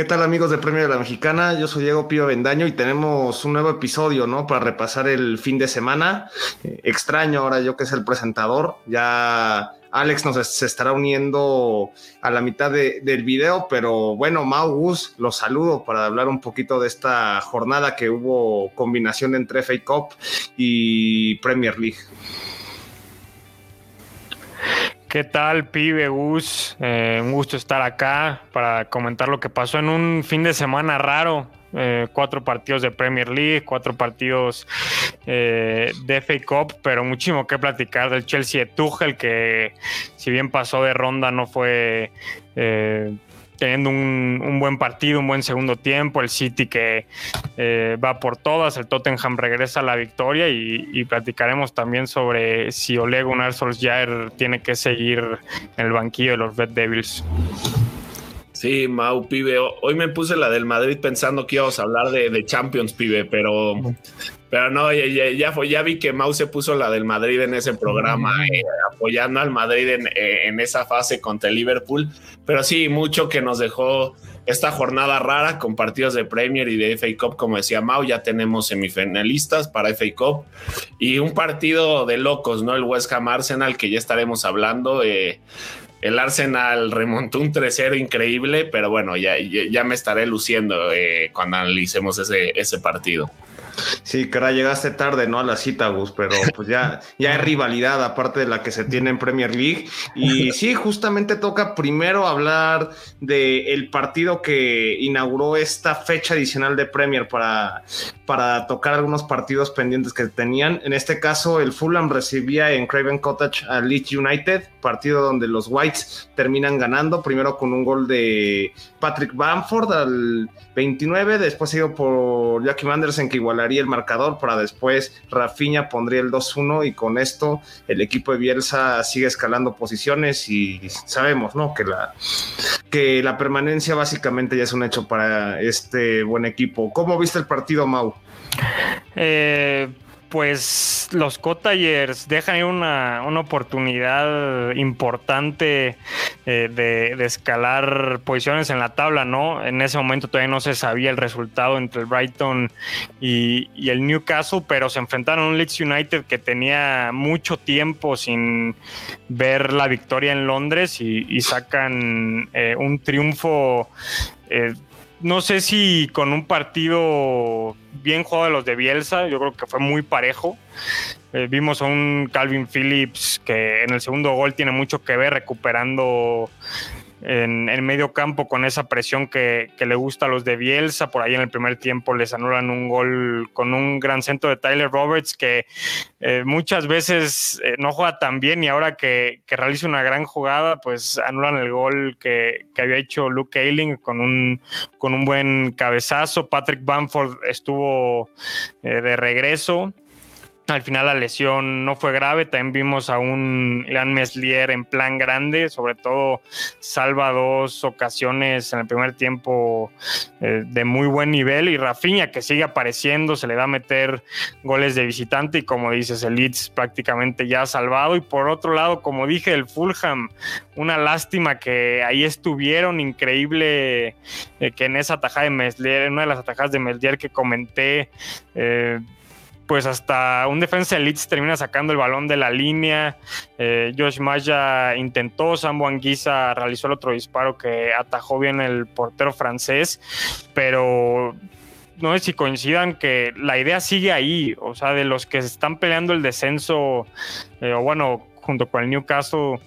¿Qué tal amigos de Premio de la Mexicana? Yo soy Diego Pío Bendaño y tenemos un nuevo episodio, ¿no? Para repasar el fin de semana. Eh, extraño ahora yo que es el presentador. Ya Alex nos se estará uniendo a la mitad del video, pero bueno, Mau Gus, los saludo para hablar un poquito de esta jornada que hubo combinación entre FA Cup y Premier League. ¿Qué tal, pibe Gus? Eh, un gusto estar acá para comentar lo que pasó en un fin de semana raro. Eh, cuatro partidos de Premier League, cuatro partidos eh, de FA Cup, pero muchísimo que platicar del Chelsea de que si bien pasó de ronda, no fue teniendo un, buen partido, un buen segundo tiempo, el City que eh, va por todas, el Tottenham regresa a la victoria y, platicaremos también sobre si Ole Gunnar Solskjaer tiene que seguir en el banquillo de los Red Devils. Sí, Mau, pibe. Hoy me puse la del Madrid pensando que íbamos a hablar de, Champions, pibe, pero, pero no, ya, fue, ya vi que Mau se puso la del Madrid en ese programa, eh, apoyando al Madrid en, eh, en, esa fase contra el Liverpool. Pero sí, mucho que nos dejó esta jornada rara con partidos de Premier y de FA Cup, como decía Mau, ya tenemos semifinalistas para FA Cup y un partido de locos, ¿no? El West Ham Arsenal, que ya estaremos hablando. Eh, el Arsenal remontó un 3-0 increíble, pero bueno, ya, ya, me estaré luciendo eh, cuando analicemos ese, ese partido. Sí, cara, llegaste tarde, ¿no? A la cita, Gus, pero pues ya, ya hay rivalidad aparte de la que se tiene en Premier League. Y sí, justamente toca primero hablar del el partido que inauguró esta fecha adicional de Premier para, para tocar algunos partidos pendientes que tenían. En este caso, el Fulham recibía en Craven Cottage a Leeds United, partido donde los Whites terminan ganando, primero con un gol de Patrick Bamford al 29, después seguido por Jackie Anderson que igualaría el marcador para después Rafinha pondría el 2-1 y con esto el equipo de Bielsa sigue escalando posiciones y sabemos, ¿no? Que la, que la permanencia básicamente ya es un hecho para este buen equipo. ¿Cómo viste el partido, Mau? Eh, pues los Cottagers dejan una, una oportunidad importante eh, de, escalar posiciones en la tabla, ¿no? En ese momento todavía no se sabía el resultado entre el Brighton y, el Newcastle, pero se enfrentaron a un Leeds United que tenía mucho tiempo sin ver la victoria en Londres y, sacan eh, un triunfo. Eh, no sé si con un partido bien jugado de los de Bielsa, yo creo que fue muy parejo. Eh, vimos a un Calvin Phillips que en el segundo gol tiene mucho que ver recuperando en, el medio campo con esa presión que, le gusta a los de Bielsa. Por ahí en el primer tiempo les anulan un gol con un gran centro de Tyler Roberts que eh, muchas veces eh, no juega tan bien y ahora que, realiza una gran jugada, pues anulan el gol que, había hecho Luke Ayling con un, con un buen cabezazo. Patrick Bamford estuvo eh, de regreso. Al final la lesión no fue grave, también vimos a un Ilan Meslier en plan grande, sobre todo salva dos ocasiones en el primer tiempo eh, de muy buen nivel. Y Rafinha que sigue apareciendo, se le da a meter goles de visitante. Y como dices, el Leeds prácticamente ya salvado. Y por otro lado, como dije, el Fulham, una lástima que ahí estuvieron, increíble eh, que en esa atajada de Meslier, en una de las atajadas de Meslier que comenté, eh, pues hasta un defensa de Leeds termina sacando el balón de la línea. Eh, Josh Maya intentó, Sambo Anguisa realizó el otro disparo que atajó bien el portero francés, pero no sé si coincidan que la idea sigue ahí, o sea, de los que están peleando el descenso, eh, o bueno, junto con el Newcastle,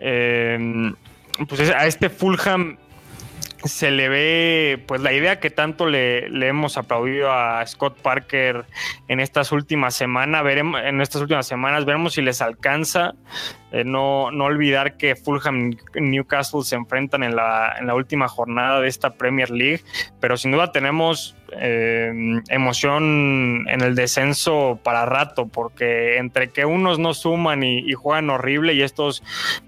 eh, pues a este Fulham se le ve pues la idea que tanto le, hemos aplaudido a Scott Parker en estas últimas semanas, veremos, en estas últimas semanas, veremos si les alcanza. Eh, no, no olvidar que Fulham y Newcastle se enfrentan en la, en la última jornada de esta Premier League, pero sin duda tenemos eh, emoción en el descenso para rato, porque entre que unos no suman y, juegan horrible y estos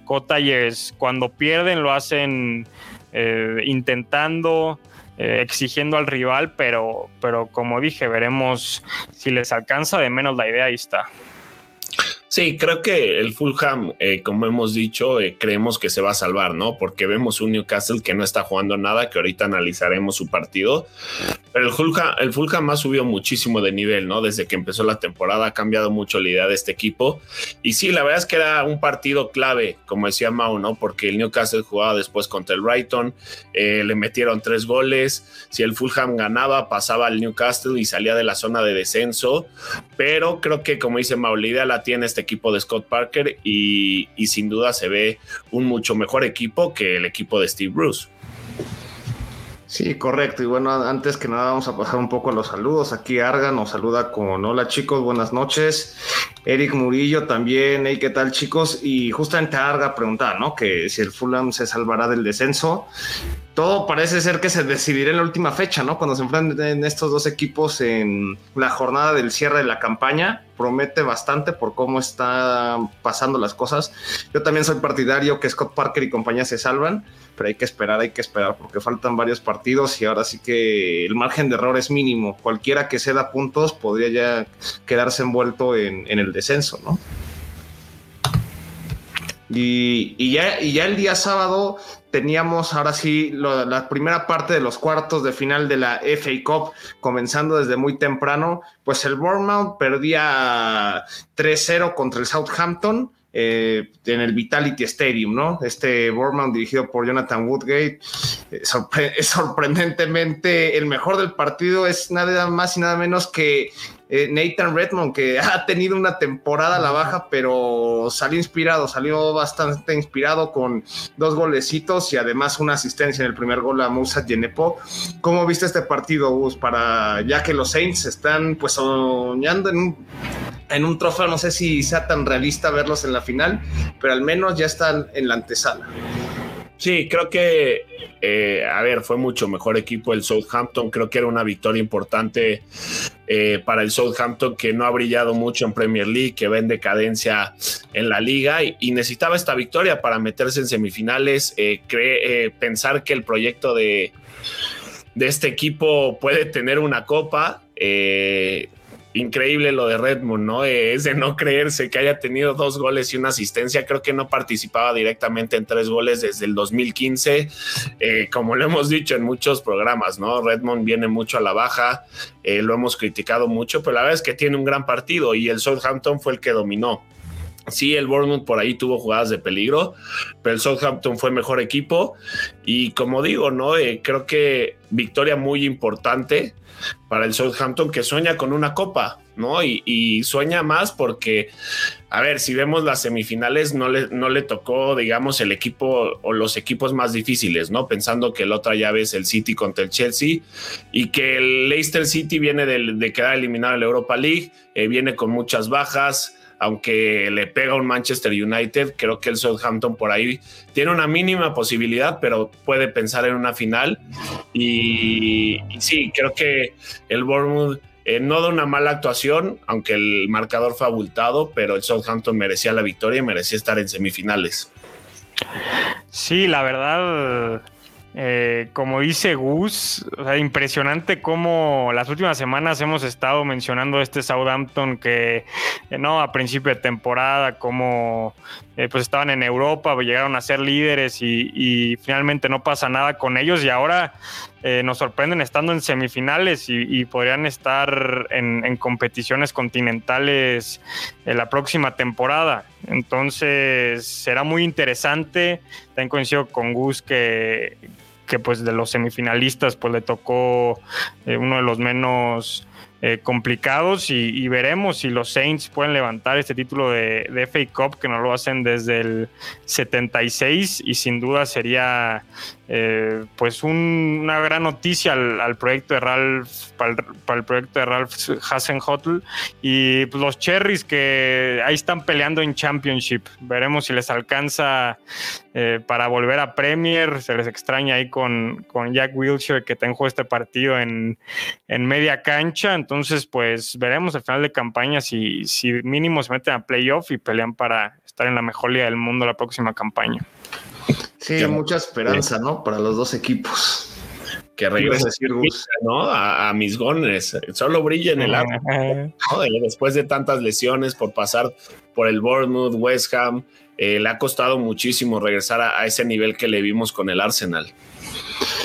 Cottagers cuando pierden lo hacen eh, intentando, eh, exigiendo al rival, pero, pero como dije, veremos si les alcanza, de menos la idea ahí está. Sí, creo que el Fulham, eh, como hemos dicho, eh, creemos que se va a salvar, ¿no? Porque vemos un Newcastle que no está jugando nada, que ahorita analizaremos su partido. Pero el Fulham, el Fulham ha subido muchísimo de nivel, ¿no? Desde que empezó la temporada ha cambiado mucho la idea de este equipo. Y sí, la verdad es que era un partido clave, como decía Mau, ¿no? Porque el Newcastle jugaba después contra el Brighton, eh, le metieron tres goles. Si el Fulham ganaba, pasaba al Newcastle y salía de la zona de descenso. Pero creo que, como dice Mau, la idea la tiene este equipo de Scott Parker y, sin duda se ve un mucho mejor equipo que el equipo de Steve Bruce. Sí, correcto. Y bueno, antes que nada vamos a pasar un poco a los saludos. Aquí Arga nos saluda con hola chicos, buenas noches. Eric Murillo también, hey, ¿qué tal chicos? Y justamente Arga preguntaba, ¿no? Que si el Fulham se salvará del descenso todo parece ser que se decidirá en la última fecha, ¿no? Cuando se enfrenten estos dos equipos en la jornada del cierre de la campaña. Promete bastante por cómo están pasando las cosas. Yo también soy partidario que Scott Parker y compañía se salvan, pero hay que esperar, hay que esperar, porque faltan varios partidos y ahora sí que el margen de error es mínimo. Cualquiera que ceda puntos podría ya quedarse envuelto en, el descenso, ¿no? Y, ya, el día sábado teníamos ahora sí la primera parte de los cuartos de final de la FA Cup, comenzando desde muy temprano, pues el Bournemouth perdía 3-0 contra el Southampton. Eh, en el Vitality Stadium, ¿no? Este Bournemouth dirigido por Jonathan Woodgate, eh, sorprendentemente el mejor del partido es nada más y nada menos que eh, Nathan Redmond, que ha tenido una temporada a la baja, pero salió inspirado, salió bastante inspirado con dos golecitos y además una asistencia en el primer gol a Musa Genepo. ¿Cómo viste este partido, Gus? Para ya que los Saints están pues soñando en un, en un trofeo, no sé si sea tan realista verlos en la final, pero al menos ya están en la antesala. Sí, creo que, eh, a ver, fue mucho mejor equipo el Southampton. Creo que era una victoria importante eh, para el Southampton que no ha brillado mucho en Premier League, que va en decadencia en la liga y, necesitaba esta victoria para meterse en semifinales. Eh, pensar que el proyecto de, de este equipo puede tener una copa increíble lo de Redmond, ¿no? Es de no creerse que haya tenido dos goles y una asistencia. Creo que no participaba directamente en tres goles desde el 2015, eh, como lo hemos dicho en muchos programas, ¿no? Redmond viene mucho a la baja, eh, lo hemos criticado mucho, pero la verdad es que tiene un gran partido y el Southampton fue el que dominó. Sí, el Bournemouth por ahí tuvo jugadas de peligro, pero el Southampton fue mejor equipo y como digo, ¿no? Eh, creo que victoria muy importante para el Southampton que sueña con una copa, ¿no? Y, sueña más porque, a ver, si vemos las semifinales, no le, no le tocó, digamos, el equipo o los equipos más difíciles, ¿no? Pensando que la otra llave es el City contra el Chelsea y que el Leicester City viene de, quedar eliminado en la Europa League, eh, viene con muchas bajas aunque le pega un Manchester United, creo que el Southampton por ahí tiene una mínima posibilidad, pero puede pensar en una final. Y, sí, creo que el Bournemouth eh, no da una mala actuación, aunque el marcador fue abultado, pero el Southampton merecía la victoria y merecía estar en semifinales. Sí, la verdad, eh, como dice Gus, impresionante cómo las últimas semanas hemos estado mencionando este Southampton que eh, no a principio de temporada, como eh, pues estaban en Europa, llegaron a ser líderes y, finalmente no pasa nada con ellos y ahora nos sorprenden estando en semifinales y, podrían estar en, en competiciones continentales en la próxima temporada. Entonces será muy interesante. También coincido con Gus que que pues de los semifinalistas pues le tocó eh, uno de los menos eh, complicados y, veremos si los Saints pueden levantar este título de, de, FA Cup que no lo hacen desde el 76 y sin duda sería eh, pues una gran noticia al, proyecto de Ralph, para el, proyecto de Ralph Hasenhotl y pues, los Cherries que ahí están peleando en Championship. Veremos si les alcanza eh, para volver a Premier. Se les extraña ahí con, con Jack Wilshere que tenjo este partido en, en, media cancha. Entonces, pues veremos al final de campaña si, si mínimo se meten a playoff y pelean para estar en la mejor liga del mundo la próxima campaña. Sí, mucha esperanza, ¿no? Para los dos equipos. que regrese ¿no? a, mis gones. Solo brilla en el arco. Después de tantas lesiones por pasar por el Bournemouth, West Ham, eh, le ha costado muchísimo regresar a, ese nivel que le vimos con el Arsenal.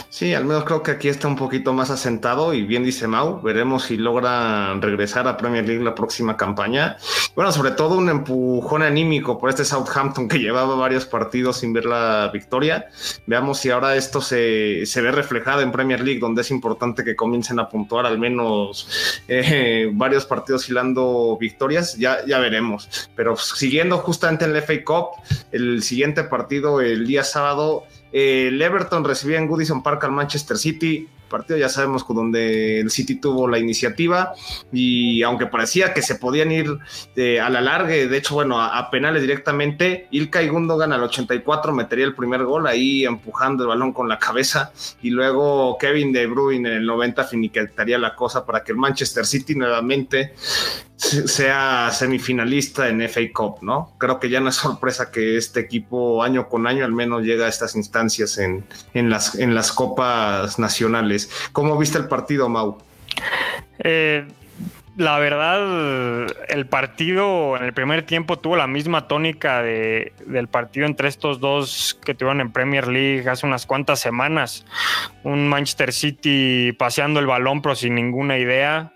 Sí, al menos creo que aquí está un poquito más asentado y bien dice Mau, veremos si logra regresar a Premier League la próxima campaña. Bueno, sobre todo un empujón anímico por este Southampton que llevaba varios partidos sin ver la victoria. Veamos si ahora esto se, ve reflejado en Premier League, donde es importante que comiencen a puntuar al menos eh, varios partidos hilando victorias, ya, ya veremos. Pero siguiendo justamente en el FA Cup, el siguiente partido el día sábado el Everton recibía en Goodison Park al Manchester City, partido ya sabemos donde el City tuvo la iniciativa y aunque parecía que se podían ir eh, a la larga, de hecho, bueno, a, penales directamente, Ilkay Gundogan al 84 metería el primer gol ahí empujando el balón con la cabeza y luego Kevin De Bruyne en el 90 finiquetaría la cosa para que el Manchester City nuevamente sea semifinalista en FA Cup, ¿no? Creo que ya no es sorpresa que este equipo año con año al menos llega a estas instancias en, las, en las copas nacionales. ¿Cómo viste el partido, Mau? Eh, la verdad, el partido en el primer tiempo tuvo la misma tónica de, del partido entre estos dos que tuvieron en Premier League hace unas cuantas semanas. Un Manchester City paseando el balón pero sin ninguna idea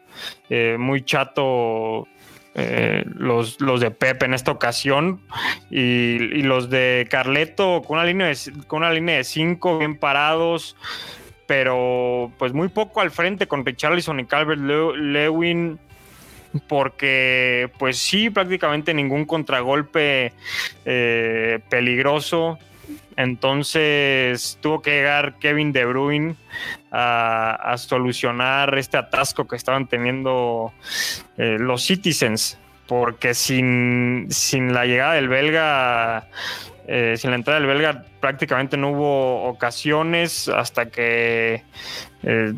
eh, muy chato eh, los, los, de Pep en esta ocasión y, los de Carleto con una línea de, con una línea de cinco bien parados pero pues muy poco al frente con Richarlison y Calvert Lewin porque pues sí prácticamente ningún contragolpe eh, peligroso. Entonces tuvo que llegar Kevin De Bruyne a, solucionar este atasco que estaban teniendo eh, los Citizens, porque sin, la llegada del belga, eh, sin la entrada del belga, prácticamente no hubo ocasiones hasta que eh,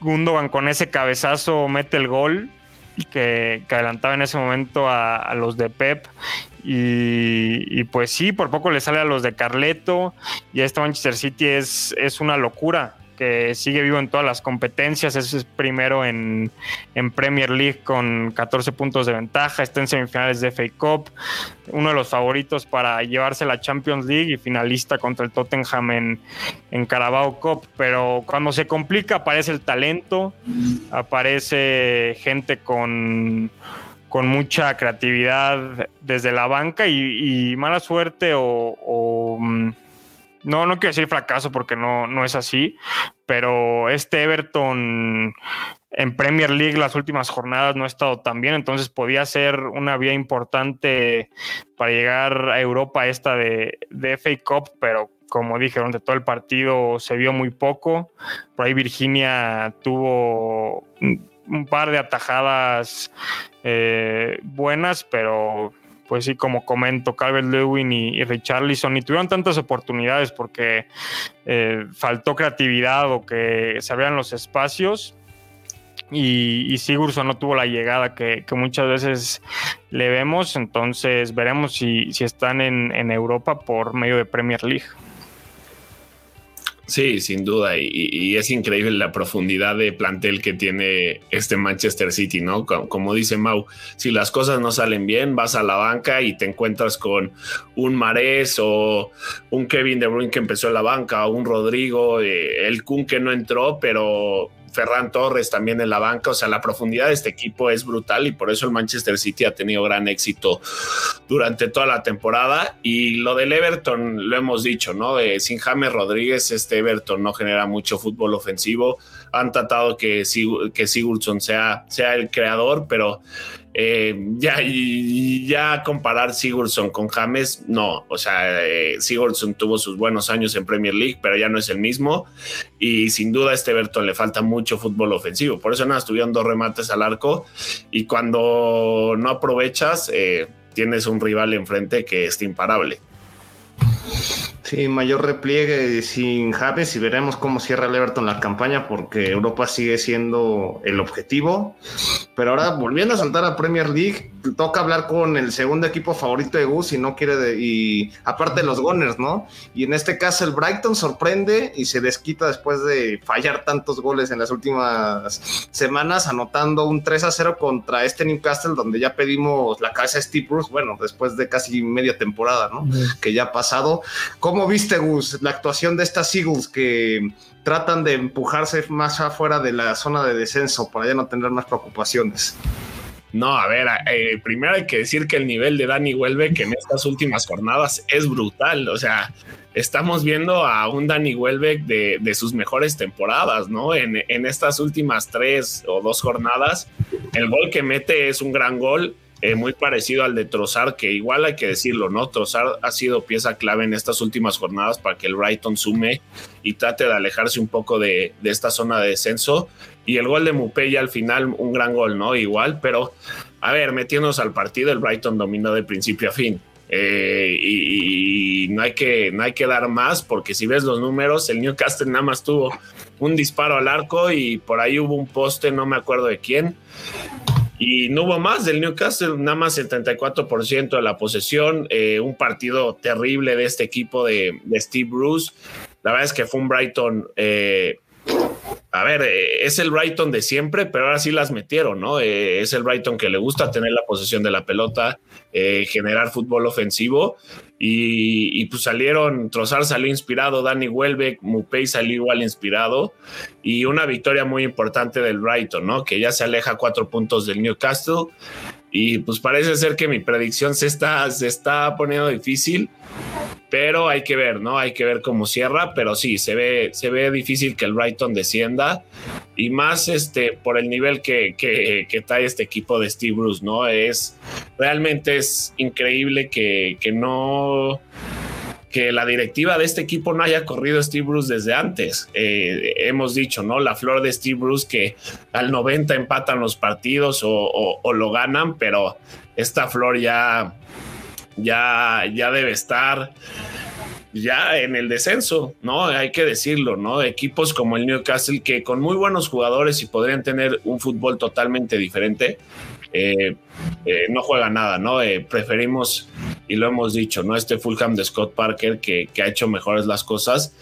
Gundogan con ese cabezazo mete el gol. Que, que adelantaba en ese momento a los de Pep y, pues sí, por poco le sale a los de Carleto. Y este Manchester City es, es una locura que sigue vivo en todas las competencias. Es primero en, Premier League con 14 puntos de ventaja. Está en semifinales de FA Cup. Uno de los favoritos para llevarse la Champions League y finalista contra el Tottenham en, en Carabao Cup. Pero cuando se complica aparece el talento, aparece gente con con mucha creatividad desde la banca y, mala suerte o, mm, no, no quiero decir fracaso porque no, no es así, pero este Everton en Premier League las últimas jornadas no ha estado tan bien, entonces podía ser una vía importante para llegar a Europa esta de, de FA Cup, pero como dije, durante todo el partido se vio muy poco. Por ahí Virginia tuvo un par de atajadas eh, buenas, pero pues sí, como comento, Calvert Lewin y, Richarlison ni tuvieron tantas oportunidades porque eh, faltó creatividad o que se abrieran los espacios. Y, y Sigurdsson no tuvo la llegada que, muchas veces le vemos, entonces veremos si, si están en Europa por medio de Premier League. Sí, sin duda. Y, es increíble la profundidad de plantel que tiene este Manchester City, ¿no? Como, dice Mau, si las cosas no salen bien, vas a la banca y te encuentras con un Marés o un Kevin De Bruyne que empezó en la banca, o un Rodrigo, eh, el Kun que no entró, pero Ferran Torres también en la banca. O sea, la profundidad de este equipo es brutal y por eso el Manchester City ha tenido gran éxito durante toda la temporada. Y lo del Everton, lo hemos dicho, ¿no? De sin James Rodríguez, este Everton no genera mucho fútbol ofensivo. Han tratado que, que Sigurdsson sea, sea el creador, pero eh, ya, ya comparar Sigurdsson con James, no. O sea, eh, Sigurdsson tuvo sus buenos años en Premier League, pero ya no es el mismo. Y sin duda a este Everton le falta mucho fútbol ofensivo. Por eso nada, estuvieron dos remates al arco. Y cuando no aprovechas, eh, tienes un rival enfrente que es imparable. Sí, mayor repliegue sin James y veremos cómo cierra el Everton la campaña porque Europa sigue siendo el objetivo. Pero ahora volviendo a saltar a Premier League, toca hablar con el segundo equipo favorito de Gus y no quiere, de, y aparte de los Gunners, ¿no? Y en este caso el Brighton sorprende y se desquita después de fallar tantos goles en las últimas semanas, anotando un 3 a 0 contra este Newcastle, donde ya pedimos la cabeza de Steve Bruce, bueno, después de casi media temporada, ¿no? Que ya ha pasado. ¿Cómo viste, Gus, la actuación de estas Eagles que tratan de empujarse más afuera de la zona de descenso para ya no tener más preocupaciones? No, a ver, eh, primero hay que decir que el nivel de Dani Welbeck en estas últimas jornadas es brutal. O sea, estamos viendo a un Dani Welbeck de, sus mejores temporadas, ¿no? En, estas últimas tres o dos jornadas, el gol que mete es un gran gol. Eh, muy parecido al de Trozar, que igual hay que decirlo, ¿no? Trozar ha sido pieza clave en estas últimas jornadas para que el Brighton sume y trate de alejarse un poco de, esta zona de descenso. Y el gol de Mupella al final, un gran gol, ¿no? Igual, pero a ver, metiéndonos al partido, el Brighton dominó de principio a fin. Eh, y, no, hay que, no hay que dar más, porque si ves los números, el Newcastle nada más tuvo un disparo al arco y por ahí hubo un poste, no me acuerdo de quién. Y no hubo más del Newcastle, nada más el 34% de la posesión, eh, un partido terrible de este equipo de, Steve Bruce. La verdad es que fue un Brighton, eh, a ver, eh, es el Brighton de siempre, pero ahora sí las metieron, ¿no? es el Brighton que le gusta tener la posesión de la pelota, generar fútbol ofensivo y, pues salieron, Trozar salió inspirado, Danny Welbeck, Mupei salió igual inspirado y una victoria muy importante del Brighton, ¿no? Que ya se aleja cuatro puntos del Newcastle y pues parece ser que mi predicción se está, se está poniendo difícil, pero hay que ver, ¿no? Hay que ver cómo cierra, pero sí, se ve, se ve difícil que el Brighton descienda y más este, por el nivel que, que, que trae este equipo de Steve Bruce, ¿no? Es, realmente es increíble que, que no que la directiva de este equipo no haya corrido Steve Bruce desde antes. Eh, hemos dicho, ¿no? La flor de Steve Bruce que al 90 empatan los partidos o, lo ganan, pero esta flor ya, ya, ya debe estar ya en el descenso, ¿no? Hay que decirlo, ¿no? Equipos como el Newcastle que con muy buenos jugadores y podrían tener un fútbol totalmente diferente, eh, eh, no juega nada, ¿no? Eh, preferimos, y lo hemos dicho, ¿no? Este Fulham de Scott Parker que, ha hecho mejores las cosas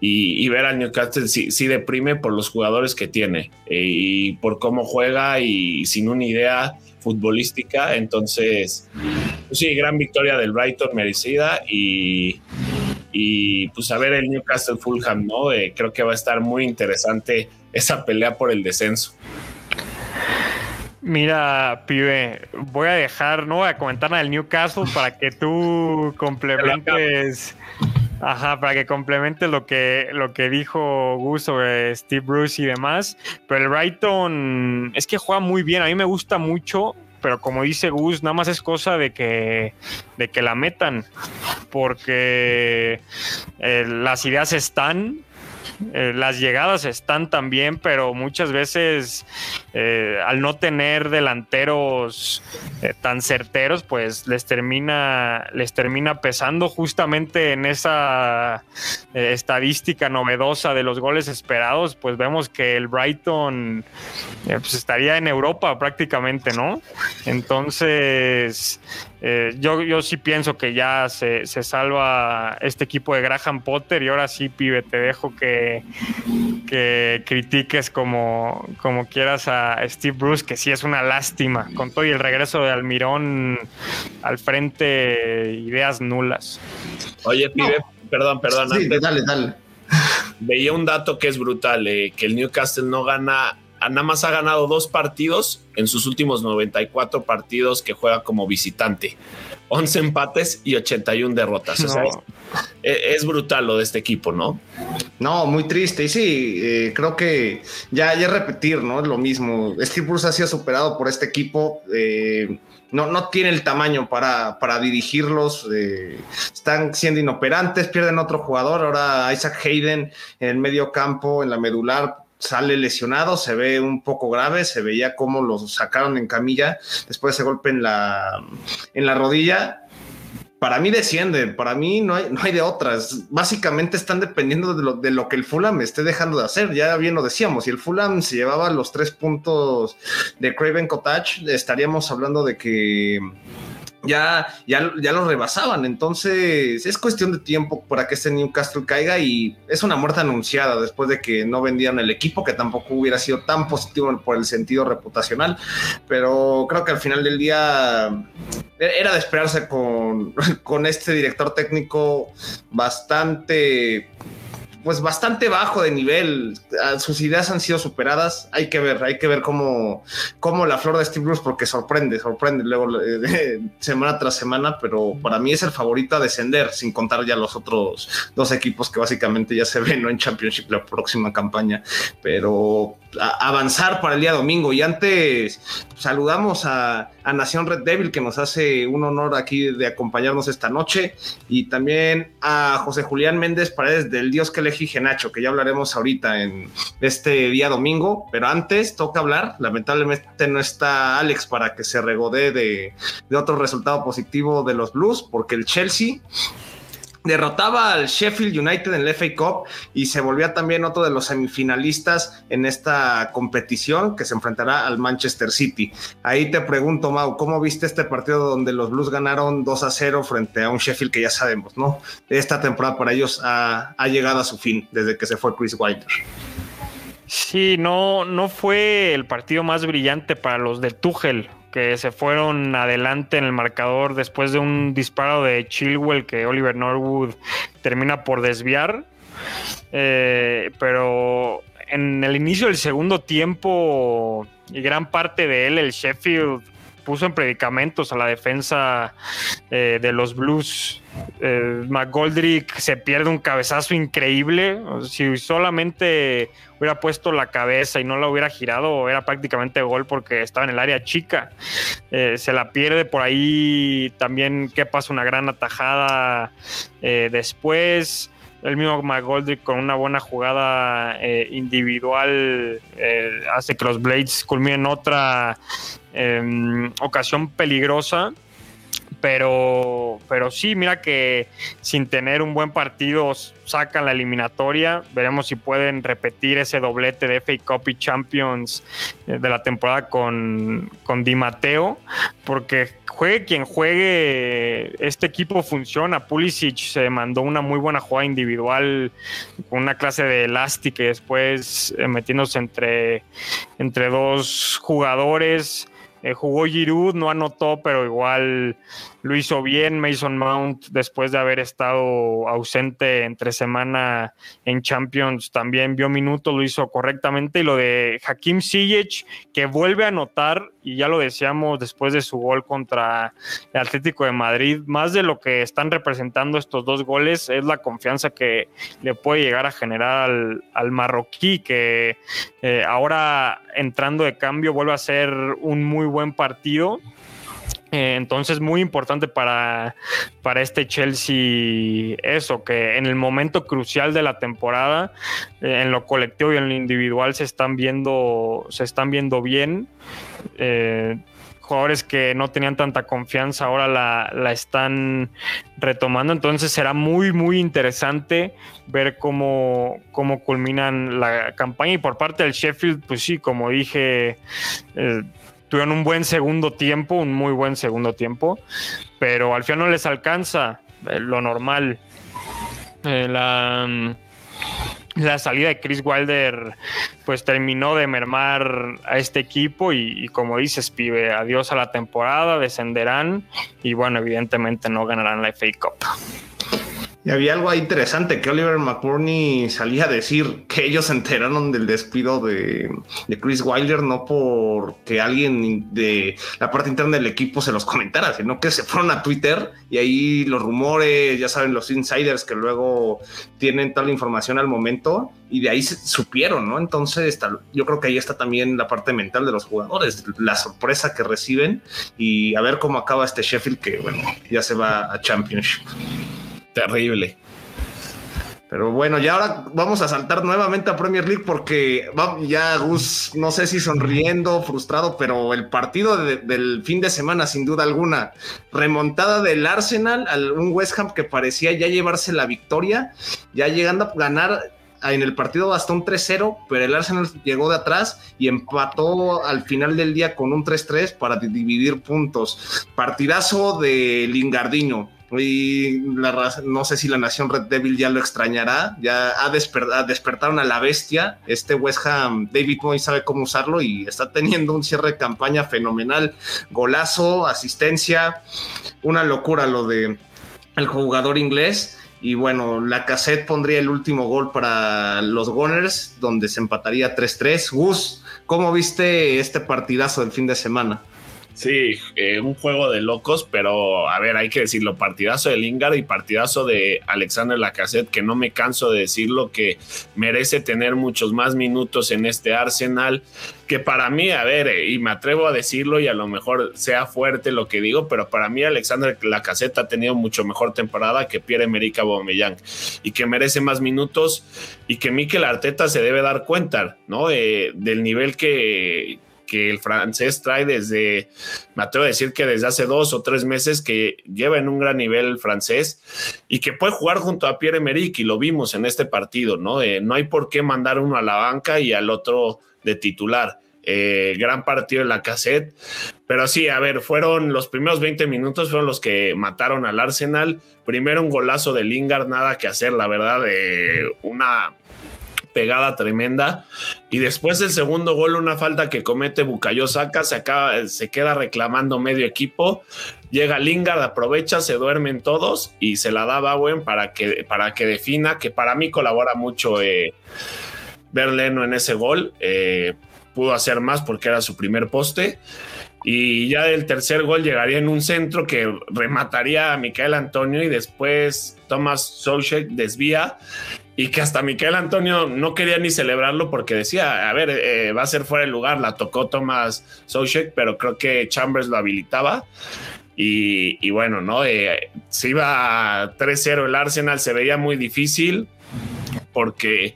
y, ver al Newcastle sí, deprime por los jugadores que tiene y por cómo juega y sin una idea futbolística. Entonces, pues sí, gran victoria del Brighton merecida y, y pues a ver el Newcastle Fulham, ¿no? creo que va a estar muy interesante esa pelea por el descenso. Mira, pibe, voy a dejar, no voy a comentar nada del Newcastle para que tú complementes. Ajá, para que complementes lo que, lo que dijo Gus sobre Steve Bruce y demás. Pero el Brighton es que juega muy bien. A mí me gusta mucho, pero como dice Gus, nada más es cosa de que, de que la metan. Porque eh, las ideas están, eh, las llegadas están también, pero muchas veces eh, al no tener delanteros eh, tan certeros, pues les termina, les termina pesando justamente en esa estadística novedosa de los goles esperados, pues vemos que el Brighton pues estaría en Europa prácticamente, ¿no? Entonces, yo, yo sí pienso que ya se, salva este equipo de Graham Potter y ahora sí, pibe, te dejo que, que critiques como, como quieras a Steve Bruce, que sí es una lástima, con todo y el regreso de Almirón al frente, ideas nulas. Oye, pibe, perdón, perdón. Sí, dale, dale. Veía un dato que es brutal, eh, que el Newcastle no gana nada más ha ganado dos partidos en sus últimos 94 partidos que juega como visitante. 11 empates y 81 derrotas. es, brutal lo de este equipo, ¿no? No, muy triste. Y sí, eh, creo que ya, ya repetir, ¿no? Lo mismo. Steve Bruce ha sido superado por este equipo. Eh, no, no tiene el tamaño para, para dirigirlos. Eh, están siendo inoperantes, pierden otro jugador. Ahora Isaac Hayden en el medio campo, en la medular, sale lesionado, se ve un poco grave, se veía cómo lo sacaron en camilla después de ese golpe en la, en la rodilla. para mí desciende, para mí no hay, no hay de otras. Básicamente están dependiendo de lo, de lo que el Fulham esté dejando de hacer. Ya bien lo decíamos, si el Fulham se llevaba los tres puntos de Craven Cottage, estaríamos hablando de que ya, ya, ya lo rebasaban. Entonces es cuestión de tiempo para que este Newcastle caiga y es una muerte anunciada después de que no vendieron el equipo, que tampoco hubiera sido tan positivo por el sentido reputacional. Pero creo que al final del día era de esperarse con, con este director técnico bastante pues bastante bajo de nivel. Ah, sus ideas han sido superadas. Hay que ver, hay que ver cómo, cómo la flor de Steve Bruce, porque sorprende, sorprende luego eh, semana tras semana, pero para mí es el favorito a descender, sin contar ya los otros dos equipos que básicamente ya se ven en Championship la próxima campaña. Pero avanzar para el día domingo. Y antes saludamos a, a, Nación Red Devil, que nos hace un honor aquí de acompañarnos esta noche. Y también a José Julián Méndez Paredes del Dios que elegí Genacho, que ya hablaremos ahorita en este día domingo. Pero antes toca hablar. Lamentablemente no está Alex para que se regodee de, de otro resultado positivo de los Blues, porque el Chelsea derrotaba al Sheffield United en el FA Cup y se volvía también otro de los semifinalistas en esta competición que se enfrentará al Manchester City. Ahí te pregunto, Mau, ¿cómo viste este partido donde los Blues ganaron 2 a 0 frente a un Sheffield que ya sabemos, ¿no? Esta temporada para ellos ha, llegado a su fin desde que se fue Chris Wilder. Sí, no, no fue el partido más brillante para los de Tuchel que se fueron adelante en el marcador después de un disparo de Chilwell que Oliver Norwood termina por desviar. Eh, pero en el inicio del segundo tiempo y gran parte de él, el Sheffield puso en predicamentos a la defensa eh, de los Blues. Eh, McGoldrick se pierde un cabezazo increíble. Si solamente hubiera puesto la cabeza y no la hubiera girado, era prácticamente gol porque estaba en el área chica. Eh, se la pierde por ahí también. Que pasa una gran atajada después el mismo McGoldrick con una buena jugada individual hace que los Blades culminen otra Em, ocasión peligrosa. Pero, pero sí, mira que sin tener un buen partido sacan la eliminatoria. Veremos si pueden repetir ese doblete de FA Cup y Champions eh, de la temporada con, con Di Matteo. Porque juegue quien juegue, este equipo funciona. Pulisic se mandó una muy buena jugada individual con una clase de elástica y después eh, metiéndose entre, entre dos jugadores eh, jugó Giroud, no anotó, pero igual lo hizo bien Mason Mount después de haber estado ausente entre semana en Champions. También vio minutos, lo hizo correctamente. Y lo de Hakim Ziyech, que vuelve a anotar, y ya lo decíamos después de su gol contra el Atlético de Madrid, más de lo que están representando estos dos goles es la confianza que le puede llegar a generar al, marroquí, que eh, ahora entrando de cambio vuelve a ser un muy buen partido eh, entonces, muy importante para, para este Chelsea eso, que en el momento crucial de la temporada, eh, en lo colectivo y en lo individual se están viendo, se están viendo bien. Eh, jugadores que no tenían tanta confianza ahora la, la, están retomando. Entonces será muy, muy interesante ver cómo, cómo culminan la campaña. Y por parte del Sheffield, pues sí, como dije, tuvieron un buen segundo tiempo, un muy buen segundo tiempo, pero al final no les alcanza eh, lo normal. Eh, la, mm, la, salida de Chris Wilder pues terminó de mermar a este equipo y, como dices, pibe, adiós a la temporada, descenderán y bueno, evidentemente no ganarán la FA Cup. Y había algo ahí interesante que Oliver McBurney salía a decir que ellos se enteraron del despido de, Chris Wilder no porque alguien de la parte interna del equipo se los comentara, sino que se fueron a Twitter y ahí los rumores, ya saben, los insiders que luego tienen toda la información al momento y de ahí se supieron, ¿no? Entonces yo creo que ahí está también la parte mental de los jugadores, la sorpresa que reciben y a ver cómo acaba este Sheffield que, bueno, ya se va a Championship terrible. Pero bueno, ya ahora vamos a saltar nuevamente a Premier League porque ya Gus, no sé si sonriendo, frustrado, pero el partido del fin de semana, sin duda alguna, remontada del Arsenal al un West Ham que parecía ya llevarse la victoria, ya llegando a ganar en el partido hasta un 3-0, pero el Arsenal llegó de atrás y empató al final del día con un 3-3 para dividir puntos. Partidazo de Lingardino y no sé si la nación Red Devil ya lo extrañará, ya ha despertaron a la bestia, este West Ham, David Moy sabe cómo usarlo y está teniendo un cierre de campaña fenomenal, golazo, asistencia, una locura lo de el jugador inglés y bueno, la cassette pondría el último gol para los Gunners, donde se empataría 3-3. Gus, ¿cómo viste este partidazo del fin de semana? Sí, eh, un juego de locos, pero a ver, hay que decirlo, partidazo de Lingard y partidazo de Alexander Lacazette, que no me canso de decirlo, que merece tener muchos más minutos en este Arsenal, que para mí, a ver, eh, y me atrevo a decirlo y a lo mejor sea fuerte lo que digo, pero para mí Alexander Lacazette ha tenido mucho mejor temporada que Pierre-Emerick Aubameyang y que merece más minutos y que Mikel Arteta se debe dar cuenta, ¿no? Eh, del nivel que que el francés trae desde, me atrevo a decir que desde hace dos o tres meses que lleva en un gran nivel el francés y que puede jugar junto a Pierre Emerick y lo vimos en este partido, ¿no? Eh, no hay por qué mandar uno a la banca y al otro de titular. Eh, gran partido en la cassette. Pero sí, a ver, fueron los primeros 20 minutos, fueron los que mataron al Arsenal. Primero un golazo de Lingard, nada que hacer, la verdad, de una pegada tremenda. Y después el segundo gol, una falta que comete Bukayo Saka, se, acaba, se queda reclamando medio equipo. Llega Lingard, aprovecha, se duermen todos y se la da Bowen para que, para que defina, que para mí colabora mucho eh, en ese gol. Eh, pudo hacer más porque era su primer poste. Y ya el tercer gol llegaría en un centro que remataría a Micael Antonio y después Thomas Solchek desvía y que hasta Miquel Antonio no quería ni celebrarlo porque decía, a ver, eh, va a ser fuera de lugar, la tocó Thomas Soucek, pero creo que Chambers lo habilitaba. Y, bueno, ¿no? Eh, se iba 3-0 el Arsenal, se veía muy difícil porque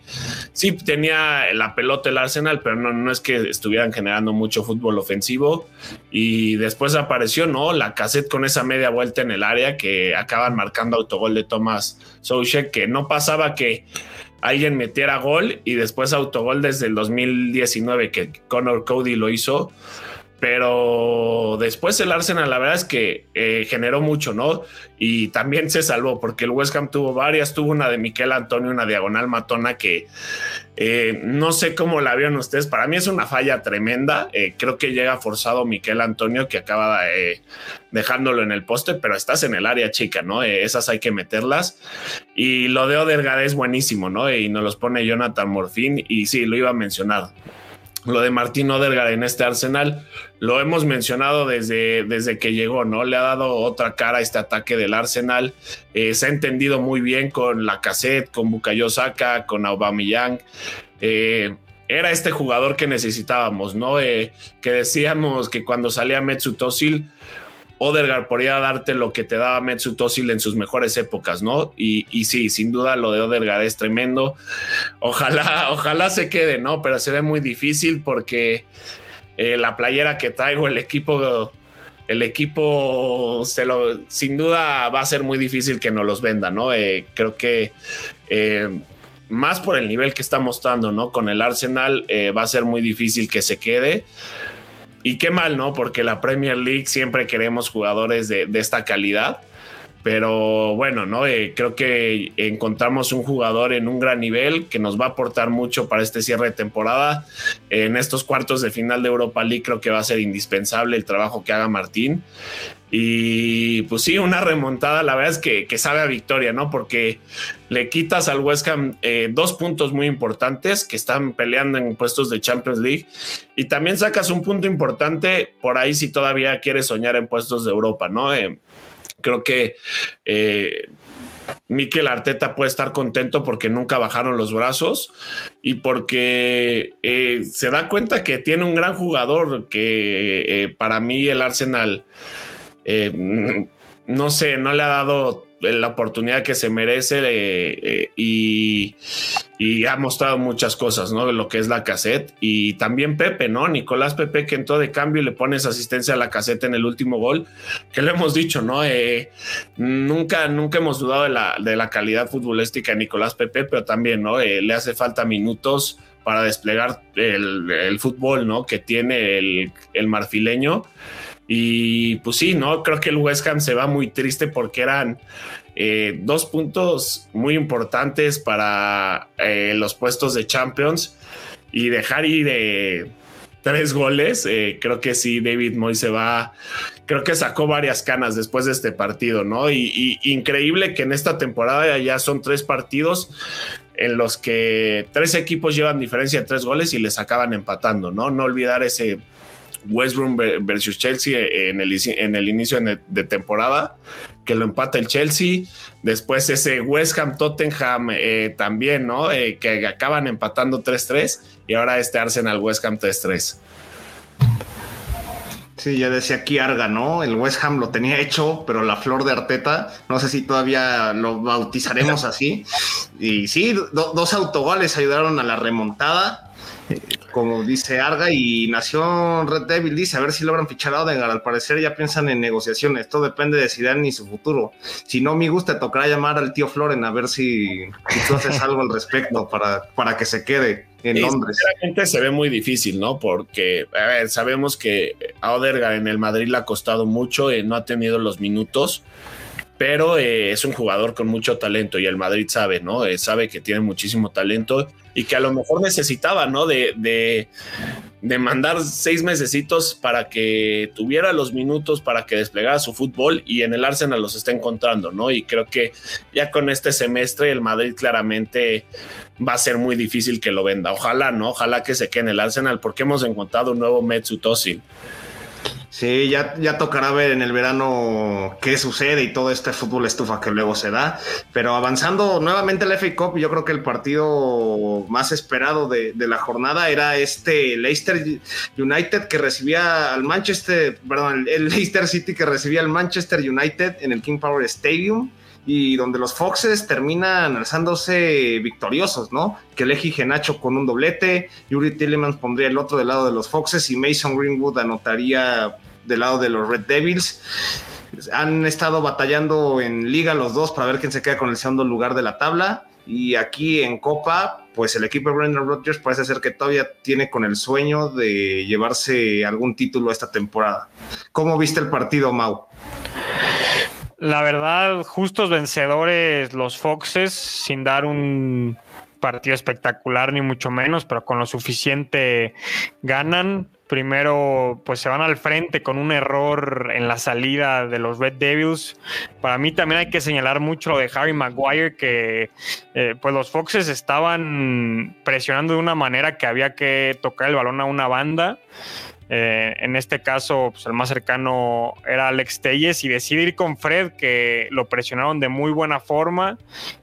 sí tenía la pelota el Arsenal, pero no, no es que estuvieran generando mucho fútbol ofensivo. Y después apareció, ¿no? La cassette con esa media vuelta en el área que acaban marcando autogol de Thomas Soucek, que no pasaba que alguien metiera gol y después autogol desde el 2019 que Connor Cody lo hizo pero después el Arsenal la verdad es que eh, generó mucho, ¿no? Y también se salvó porque el West Ham tuvo varias, tuvo una de Miquel Antonio, una diagonal matona que eh, no sé cómo la vieron ustedes, para mí es una falla tremenda, eh, creo que llega forzado Miquel Antonio que acaba dejándolo en el poste, pero estás en el área chica, ¿no? esas hay que meterlas. Y lo de Odergard es buenísimo, ¿no? Y nos los pone Jonathan Morfín y sí, lo iba a mencionar lo de Martín Odergaard en este Arsenal, lo hemos mencionado desde, desde que llegó, ¿no? Le ha dado otra cara a este ataque del Arsenal. Eh, se ha entendido muy bien con la cassette, con Bukayo Saka, con Aubameyang. Eh, era este jugador que necesitábamos, ¿no? Eh, que decíamos que cuando salía Metsu Tosil, Odergaard podría darte lo que te daba Metsu Tosil en sus mejores épocas, ¿no? Y, y, sí, sin duda lo de Odergaard es tremendo. Ojalá, ojalá se quede, ¿no? Pero se ve muy difícil porque eh, la playera que traigo, el equipo, el equipo se lo, sin duda va a ser muy difícil que nos los venda, ¿no? Eh, creo que eh, más por el nivel que está mostrando, ¿no? Con el Arsenal va a ser muy difícil que se quede. Y qué mal, ¿no? Porque la Premier League siempre queremos jugadores de, esta calidad. Pero bueno, ¿no? Eh, creo que encontramos un jugador en un gran nivel que nos va a aportar mucho para este cierre de temporada. En estos cuartos de final de Europa League creo que va a ser indispensable el trabajo que haga Martín. Y pues sí, una remontada, la verdad es que, sabe a victoria, ¿no? Porque le quitas al West Ham eh, dos puntos muy importantes que están peleando en puestos de Champions League y también sacas un punto importante por ahí si todavía quieres soñar en puestos de Europa, ¿no? Eh, creo que eh, Mikel Arteta puede estar contento porque nunca bajaron los brazos y porque se da cuenta que tiene un gran jugador que para mí el Arsenal eh, no sé, no le ha dado la oportunidad que se merece eh, eh, y, ha mostrado muchas cosas, ¿no? De lo que es la cassette y también Pepe, ¿no? Nicolás Pepe que entró de cambio y le pones asistencia a la cassette en el último gol, que lo hemos dicho, ¿no? Nunca, nunca hemos dudado de la, de la calidad futbolística de Nicolás Pepe, pero también, ¿no? le hace falta minutos para desplegar el, fútbol, ¿no? Que tiene el, el marfileño. Y pues sí, ¿no? Creo que el West Ham se va muy triste porque eran eh, dos puntos muy importantes para eh, los puestos de Champions y dejar ir eh, tres goles. creo que sí, David Moy se va. Creo que sacó varias canas después de este partido, ¿no? Y, increíble que en esta temporada ya son tres partidos en los que tres equipos llevan diferencia de tres goles y les acaban empatando, ¿no? No olvidar ese West versus Chelsea en el, en el inicio de temporada, que lo empata el Chelsea. Después ese West Ham Tottenham eh, también, ¿no? Eh, que acaban empatando 3-3 y ahora este Arsenal West Ham 3-3. Sí, ya decía aquí Arga, ¿no? El West Ham lo tenía hecho, pero la flor de Arteta, no sé si todavía lo bautizaremos así. Y sí, dos autogoles ayudaron a la remontada como dice Arga, y nació Red Devil, dice, a ver si logran fichar a Odegaard, al parecer ya piensan en negociaciones, todo depende de Zidane y su futuro. Si no, me gusta, tocará llamar al tío Floren a ver si, tú haces algo al respecto para, para que se quede en Londres. Sinceramente se ve muy difícil, ¿no? Porque, a ver, sabemos que a Odegaard en el Madrid le ha costado mucho, eh, no ha tenido los minutos, pero eh, es un jugador con mucho talento y el Madrid sabe, ¿no? Eh, sabe que tiene muchísimo talento y que a lo mejor necesitaba, ¿no? De, de, mandar seis mesecitos para que tuviera los minutos para que desplegara su fútbol y en el Arsenal los está encontrando, ¿no? Y creo que ya con este semestre el Madrid claramente va a ser muy difícil que lo venda. Ojalá, ¿no? Ojalá que se quede en el Arsenal porque hemos encontrado un nuevo Metsu Tosin. Sí, ya, ya tocará ver en el verano qué sucede y todo este fútbol estufa que luego se da. Pero avanzando nuevamente el FA Cup, yo creo que el partido más esperado de, la jornada era este Leicester United que recibía al Manchester, perdón, el Leicester City que recibía al Manchester United en el King Power Stadium y donde los Foxes terminan alzándose victoriosos, ¿no? Que Leji Genacho con un doblete, Yuri Tillemans pondría el otro del lado de los Foxes y Mason Greenwood anotaría del lado de los Red Devils. Han estado batallando en liga los dos para ver quién se queda con el segundo lugar de la tabla. Y aquí en Copa, pues el equipo de Brendan Rodgers parece ser que todavía tiene con el sueño de llevarse algún título esta temporada. ¿Cómo viste el partido, Mau? La verdad, justos vencedores los Foxes, sin dar un partido espectacular ni mucho menos, pero con lo suficiente ganan. Primero, pues se van al frente con un error en la salida de los Red Devils. Para mí también hay que señalar mucho lo de Harry Maguire, que eh, pues los Foxes estaban presionando de una manera que había que tocar el balón a una banda. Eh, en este caso, pues, el más cercano era Alex Telles y decide ir con Fred, que lo presionaron de muy buena forma.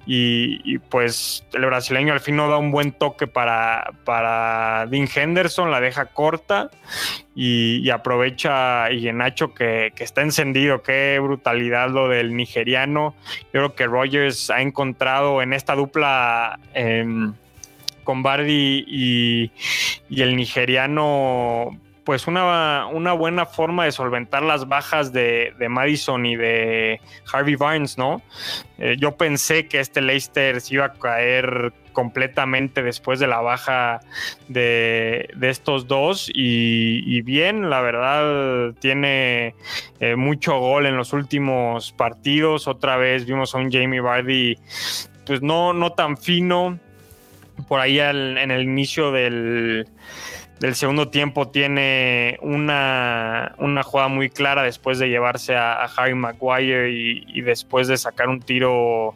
Y, pues el brasileño al fin no da un buen toque para, para Dean Henderson, la deja corta y, aprovecha y Nacho que, que, está encendido. Qué brutalidad lo del nigeriano. Yo creo que Rogers ha encontrado en esta dupla. Em, con Bardi y, el nigeriano pues una, una, buena forma de solventar las bajas de, Madison y de Harvey Barnes, ¿no? Eh, yo pensé que este Leicester se iba a caer completamente después de la baja de, estos dos y, bien, la verdad tiene eh, mucho gol en los últimos partidos, otra vez vimos a un Jamie Vardy pues no, no tan fino, por ahí en el inicio del del segundo tiempo tiene una, jugada muy clara después de llevarse a, Harry Maguire y, después de sacar un tiro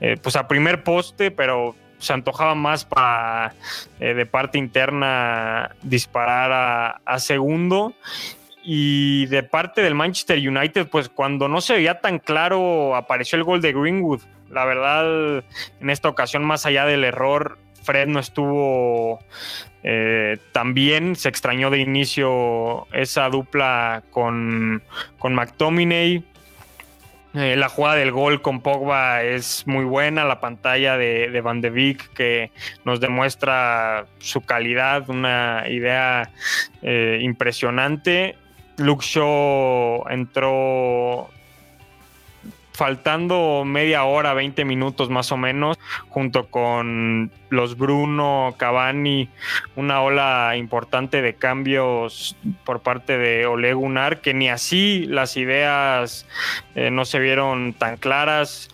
eh, pues a primer poste, pero se antojaba más para eh, de parte interna disparar a, segundo. Y de parte del Manchester United, pues cuando no se veía tan claro, apareció el gol de Greenwood. La verdad, en esta ocasión, más allá del error, Fred no estuvo eh, también se extrañó de inicio esa dupla con, con McTominay. Eh, la jugada del gol con Pogba es muy buena, la pantalla de, Van de Beek que nos demuestra su calidad, una idea eh, impresionante. Luke Shaw entró faltando media hora, 20 minutos más o menos, junto con los Bruno, Cavani, una ola importante de cambios por parte de Ole Gunnar, que ni así las ideas eh, no se vieron tan claras.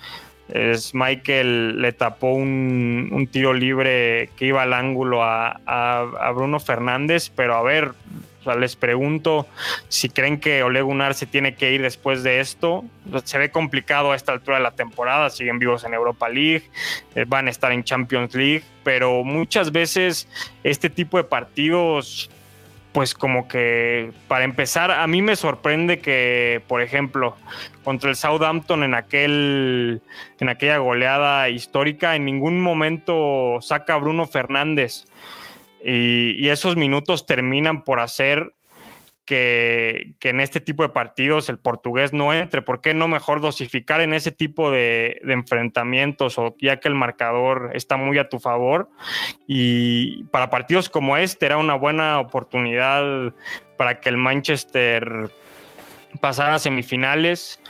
Es Michael le tapó un, tiro libre que iba al ángulo a Bruno Fernández, pero a ver, o sea, les pregunto si creen que Ole Gunnar se tiene que ir después de esto. Se ve complicado a esta altura de la temporada, siguen vivos en Europa League, eh, van a estar en Champions League, pero muchas veces este tipo de partidos, pues como que para empezar, a mí me sorprende que, por ejemplo, contra el Southampton en, aquel, en aquella goleada histórica, en ningún momento saca Bruno Fernández. Y, esos minutos terminan por hacer que, en este tipo de partidos el portugués no entre. ¿Por qué no mejor dosificar en ese tipo de, enfrentamientos o ya que el marcador está muy a tu favor? Y para partidos como este era una buena oportunidad para que el Manchester pasara a semifinales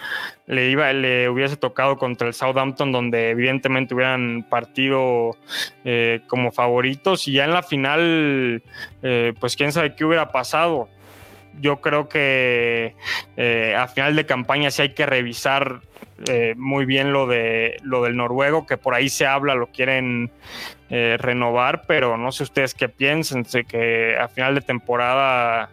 le, iba, le hubiese tocado contra el Southampton, donde evidentemente hubieran partido eh, como favoritos. Y ya en la final, eh, pues quién sabe qué hubiera pasado. Yo creo que eh, a final de campaña sí hay que revisar muy bien lo, de, lo del noruego, que por ahí se habla, lo quieren renovar, pero no sé ustedes qué piensen, que a final de temporada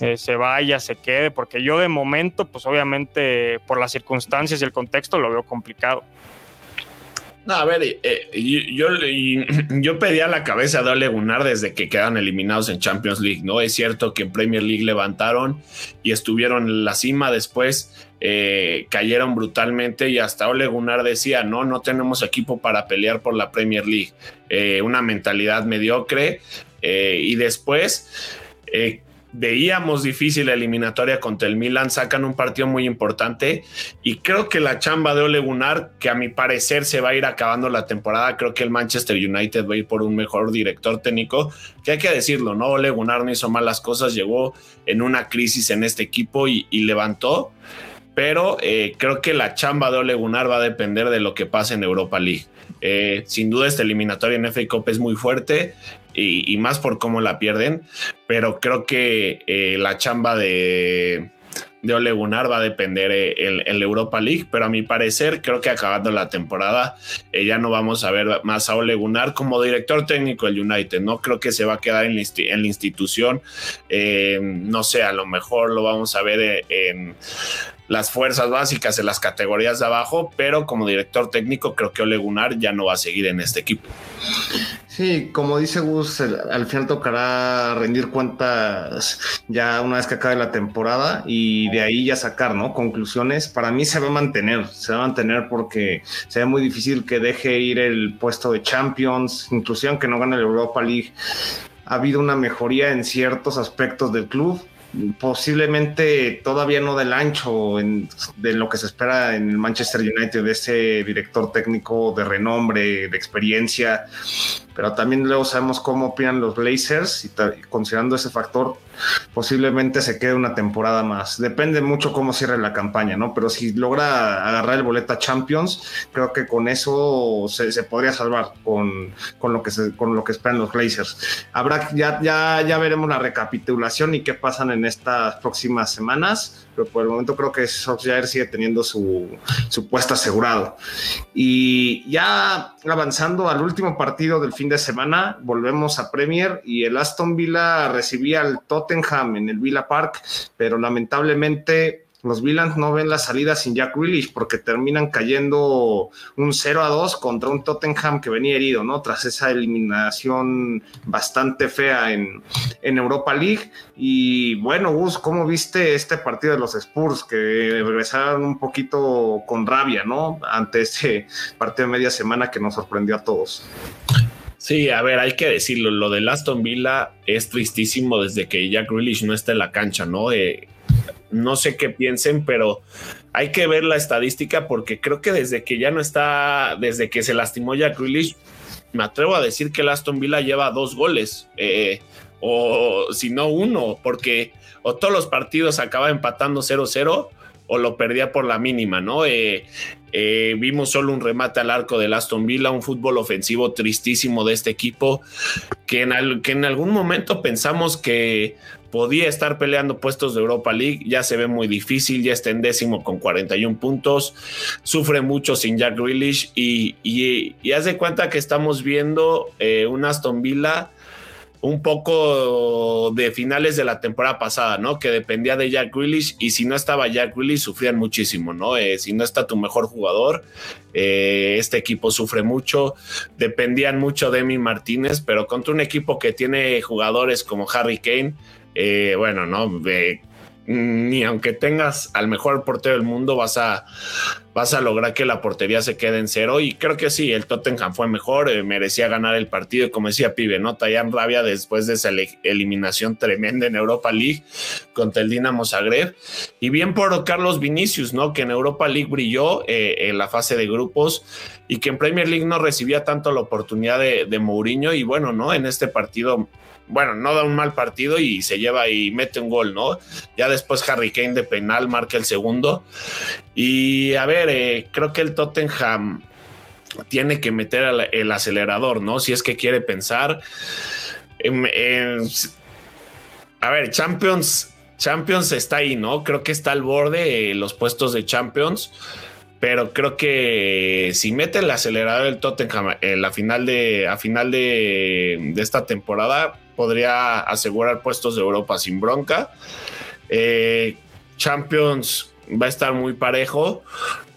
eh, se vaya, se quede, porque yo de momento, pues obviamente por las circunstancias y el contexto lo veo complicado. A ver, eh, yo, yo, pedía la cabeza de Ole Gunnar desde que quedan eliminados en Champions League, ¿no? Es cierto que en Premier League levantaron y estuvieron en la cima después, eh, cayeron brutalmente y hasta Ole Gunnar decía, no, no tenemos equipo para pelear por la Premier League, una mentalidad mediocre y después veíamos difícil la eliminatoria contra el Milan, sacan un partido muy importante y creo que la chamba de Ole Gunnar, que a mi parecer se va a ir acabando la temporada, creo que el Manchester United va a ir por un mejor director técnico, que hay que decirlo, ¿no? Ole Gunnar no hizo malas cosas, llegó en una crisis en este equipo y, levantó, pero eh, creo que la chamba de Ole Gunnar va a depender de lo que pase en Europa League. Eh, sin duda esta eliminatoria en FA es muy fuerte y, más por cómo la pierden, pero creo que eh, la chamba de, de Ole Gunnar va a depender en, eh, la Europa League, pero a mi parecer creo que acabando la temporada eh, ya no vamos a ver más a Ole Gunnar como director técnico del United, no creo que se va a quedar en la, institución, no sé, a lo mejor lo vamos a ver en las fuerzas básicas en las categorías de abajo, pero como director técnico creo que Ole Gunnar ya no va a seguir en este equipo. Sí, como dice Gus, al final tocará rendir cuentas ya una vez que acabe la temporada y de ahí ya sacar, ¿no? Conclusiones. Para mí se va a mantener, se va a mantener porque se ve muy difícil que deje ir el puesto de Champions, inclusive aunque no gane la Europa League. Ha habido una mejoría en ciertos aspectos del club posiblemente todavía no del ancho de lo que se espera en el Manchester United, de ese director técnico de renombre, de experiencia, pero también luego sabemos cómo opinan los Blazers y considerando ese factor, posiblemente se quede una temporada más. Depende mucho cómo cierre la campaña, ¿no? Pero si logra agarrar el boleta Champions, creo que con eso se, podría salvar con, lo que con lo que esperan los Blazers. Habrá ya, ya, ya veremos la recapitulación y qué pasan en estas próximas semanas pero por el momento creo que Solskjaer sigue teniendo su, su puesto asegurado. Y ya avanzando al último partido del fin de semana, volvemos a Premier y el Aston Villa recibía al Tottenham en el Villa Park, pero lamentablemente los Villans no ven la salida sin Jack Willis porque terminan cayendo un 0 a 2 contra un Tottenham que venía herido, ¿no? Tras esa eliminación bastante fea en, en Europa League. Y bueno, Gus, ¿cómo viste este partido de los Spurs que regresaron un poquito con rabia, ¿no? Ante ese partido de media semana que nos sorprendió a todos. Sí, a ver, hay que decirlo, lo de Aston Villa es tristísimo desde que Jack Grealish no está en la cancha, ¿no? Eh, no sé qué piensen, pero hay que ver la estadística porque creo que desde que ya no está, desde que se lastimó Jack Grealish, me atrevo a decir que el Aston Villa lleva dos goles, eh, o si no uno, porque o todos los partidos acaba empatando 0-0 o lo perdía por la mínima, ¿no? Eh, eh, vimos solo un remate al arco del Aston Villa, un fútbol ofensivo tristísimo de este equipo, que en, que en algún momento pensamos que podía estar peleando puestos de Europa League, ya se ve muy difícil, ya está en décimo con 41 puntos, sufre mucho sin Jack Grealish y, y, y haz de cuenta que estamos viendo eh, un Aston Villa un poco de finales de la temporada pasada, ¿no? Que dependía de Jack Grealish y si no estaba Jack Grealish sufrían muchísimo, ¿no? Eh, si no está tu mejor jugador, eh, este equipo sufre mucho, dependían mucho de Emi Martínez, pero contra un equipo que tiene jugadores como Harry Kane, eh, bueno, ¿no? ni aunque tengas al mejor portero del mundo vas a, vas a lograr que la portería se quede en cero. Y creo que sí, el Tottenham fue mejor, eh, merecía ganar el partido. Como decía Pibe, ¿no? Tallan rabia después de esa eliminación tremenda en Europa League contra el Dinamo Zagreb. Y bien por Carlos Vinicius, ¿no? Que en Europa League brilló eh, en la fase de grupos y que en Premier League no recibía tanto la oportunidad de Mourinho. Y bueno, ¿no? En este partido bueno, no da un mal partido y se lleva y mete un gol, ¿no? Ya después Harry Kane de penal marca el segundo. Y a ver, eh, creo que el Tottenham tiene que meter el acelerador, ¿no? Si es que quiere pensar. a ver, Champions, Champions está ahí, ¿no? Creo que está al borde los puestos de Champions pero creo que si mete el acelerador el Tottenham en la final de a final de, esta temporada podría asegurar puestos de Europa sin bronca. Eh, Champions va a estar muy parejo,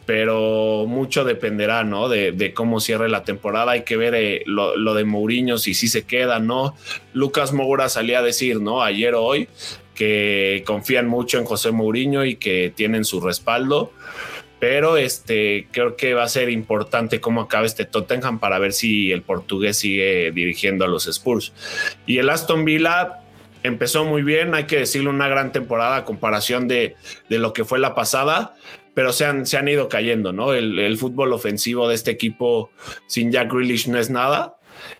pero mucho dependerá, ¿no? De, cómo cierre la temporada. Hay que ver eh, lo, de Mourinho, si sí se queda, ¿no? Lucas Moura salía a decir, ¿no? Ayer o hoy, que confían mucho en José Mourinho y que tienen su respaldo pero este creo que va a ser importante cómo acaba este Tottenham para ver si el portugués sigue dirigiendo a los Spurs. Y el Aston Villa empezó muy bien, hay que decirle una gran temporada a comparación de, lo que fue la pasada, pero se han, se han ido cayendo, ¿no? El, fútbol ofensivo de este equipo sin Jack Grealish no es nada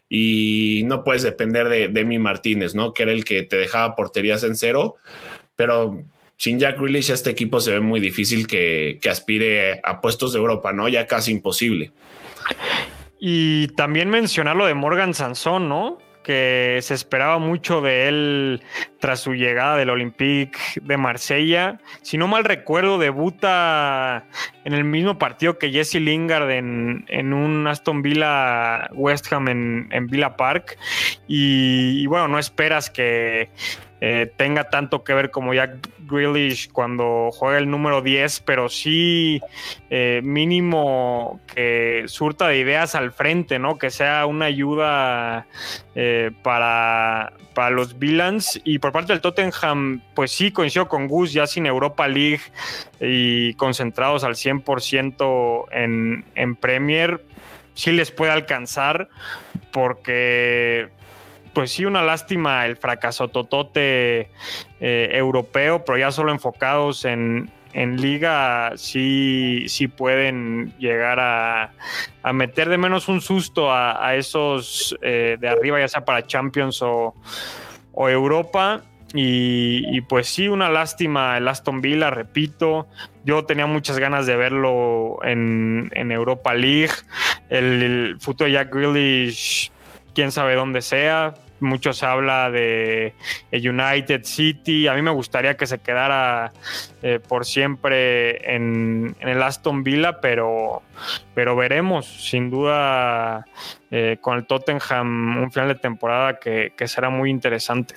y no puedes depender de Demi Martínez, ¿no? Que era el que te dejaba porterías en cero, pero sin Jack Grealish este equipo se ve muy difícil que, aspire a puestos de Europa, ¿no? Ya casi imposible. Y también mencionar lo de Morgan Sansón, ¿no? que se esperaba mucho de él tras su llegada del Olympique de Marsella. Si no mal recuerdo, debuta en el mismo partido que Jesse Lingard en, un Aston Villa West Ham en, Villa Park. y, bueno, no esperas que, eh, tenga tanto que ver como Jack Grealish cuando juega el número 10, pero sí eh, mínimo que surta de ideas al frente, ¿no? Que sea una ayuda eh, para, para los Villans. Y por parte del Tottenham, pues sí, coincido con Gus, ya sin Europa League y concentrados al 100% en, en Premier, sí les puede alcanzar porque pues sí, una lástima el fracaso totote eh, europeo, pero ya solo enfocados en, liga sí, sí pueden llegar a, meter de menos un susto a, esos eh, de arriba, ya sea para Champions o, Europa. Y, pues sí, una lástima el Aston Villa, repito. Yo tenía muchas ganas de verlo en, Europa League. El, el futuro de Jack Grealish quién sabe dónde sea. Mucho se habla de United City. A mí me gustaría que se quedara eh, por siempre en, el Aston Villa, pero, pero veremos. Sin duda, eh, con el Tottenham, un final de temporada que, será muy interesante.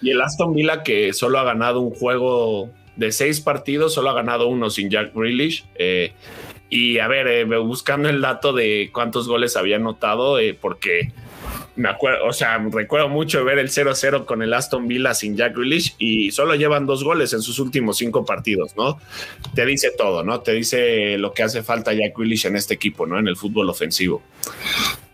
Y el Aston Villa, que solo ha ganado un juego de seis partidos, solo ha ganado uno sin Jack Grealish. Eh, y a ver, buscando el dato de cuántos goles había anotado, porque me acuerdo, o sea, recuerdo mucho ver el 0-0 con el Aston Villa sin Jack Grealish y solo llevan dos goles en sus últimos cinco partidos, ¿no? Te dice todo, ¿no? Te dice lo que hace falta Jack Grealish en este equipo, ¿no? En el fútbol ofensivo.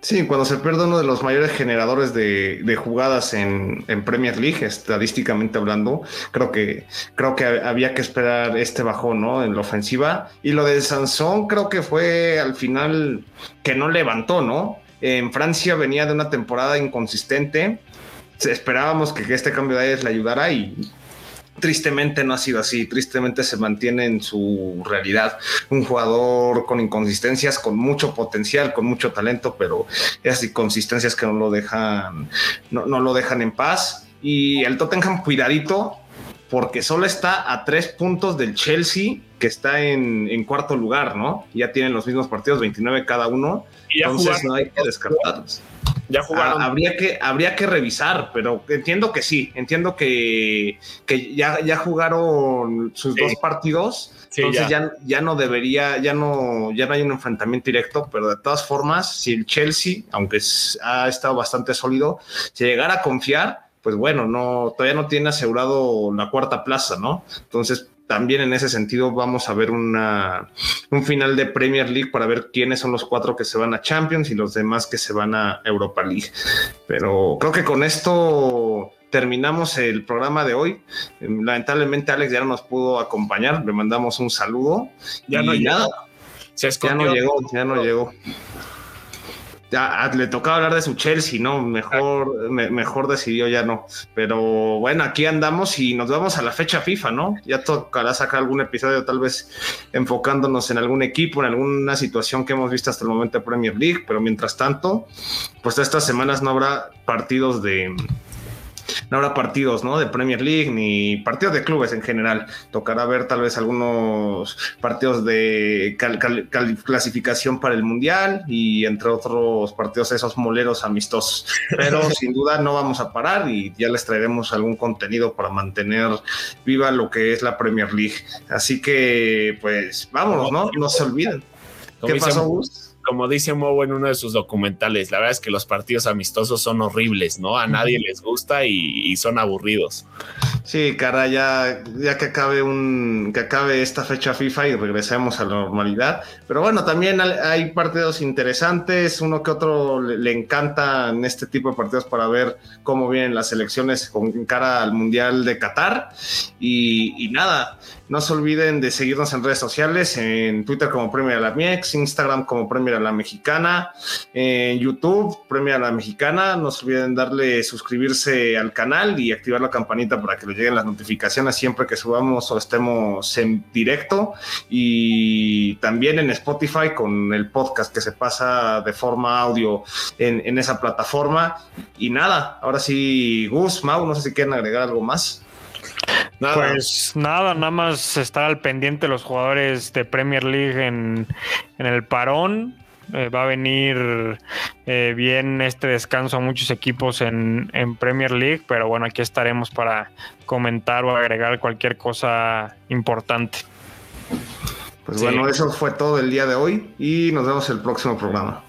Sí, cuando se pierde uno de los mayores generadores de, jugadas en, Premier League, estadísticamente hablando, creo que, creo que había que esperar este bajón, ¿no? En la ofensiva. Y lo de Sansón creo que fue al final que no levantó, ¿no? En Francia venía de una temporada inconsistente. Esperábamos que este cambio de aires le ayudara y tristemente no ha sido así, tristemente se mantiene en su realidad un jugador con inconsistencias, con mucho potencial, con mucho talento, pero esas inconsistencias que no lo dejan, no, lo dejan en paz. Y el Tottenham, cuidadito, porque solo está a tres puntos del Chelsea, que está en, cuarto lugar, ¿no? Ya tienen los mismos partidos, 29 cada uno. entonces no hay que descartarlos. Ya jugaron. habría, que, habría que revisar, pero entiendo que sí, entiendo que, que ya, ya jugaron sus dos partidos. entonces ya. ya. no debería, ya no, ya no hay un enfrentamiento directo, pero de todas formas, si el Chelsea, aunque ha estado bastante sólido, si llegara a confiar, pues bueno, no, todavía no tiene asegurado la cuarta plaza, ¿no? Entonces, también en ese sentido vamos a ver una, un final de Premier League para ver quiénes son los cuatro que se van a Champions y los demás que se van a Europa League. Pero creo que con esto terminamos el programa de hoy. Lamentablemente Alex ya no nos pudo acompañar, le mandamos un saludo. Ya no nada. ya no llegó, ya no llegó ya ah, le tocaba hablar de su Chelsea, ¿no? Mejor, mejor decidió ya no. Pero bueno, aquí andamos y nos vamos a la fecha FIFA, ¿no? Ya tocará sacar algún episodio, tal vez enfocándonos en algún equipo, en alguna situación que hemos visto hasta el momento de Premier League. Pero mientras tanto, pues estas semanas no habrá partidos de no habrá partidos ¿no? de Premier League ni partidos de clubes en general. Tocará ver tal vez algunos partidos de clasificación para el Mundial y entre otros partidos esos moleros amistosos. Pero sin duda no vamos a parar y ya les traeremos algún contenido para mantener viva lo que es la Premier League. Así que pues vámonos, ¿no? No se olviden. ¿Qué pasó, Gus? Como dice Mo en uno de sus documentales, la verdad es que los partidos amistosos son horribles, ¿no? A nadie les gusta y, son aburridos. Sí, cara, ya, ya que acabe un, que acabe esta fecha FIFA y regresemos a la normalidad. Pero bueno, también hay partidos interesantes, uno que otro le, encanta en este tipo de partidos para ver cómo vienen las elecciones con cara al Mundial de Qatar. Y, nada, no se olviden de seguirnos en redes sociales, en Twitter como Premier la Miex, Instagram como Premier la Mexicana, en YouTube Premier la Mexicana. No se olviden darle suscribirse al canal y activar la campanita para que les lleguen las notificaciones siempre que subamos o estemos en directo. Y también en Spotify con el podcast que se pasa de forma audio en, en esa plataforma. Y nada, ahora sí, Gus, Mau, no sé si quieren agregar algo más. Pues nada, nada más estar al pendiente los jugadores de Premier League en, el parón. Eh, va a venir eh, bien este descanso a muchos equipos en, en, Premier League, pero bueno, aquí estaremos para comentar o agregar cualquier cosa importante. Pues bueno, eso fue todo el día de hoy y nos vemos el próximo programa.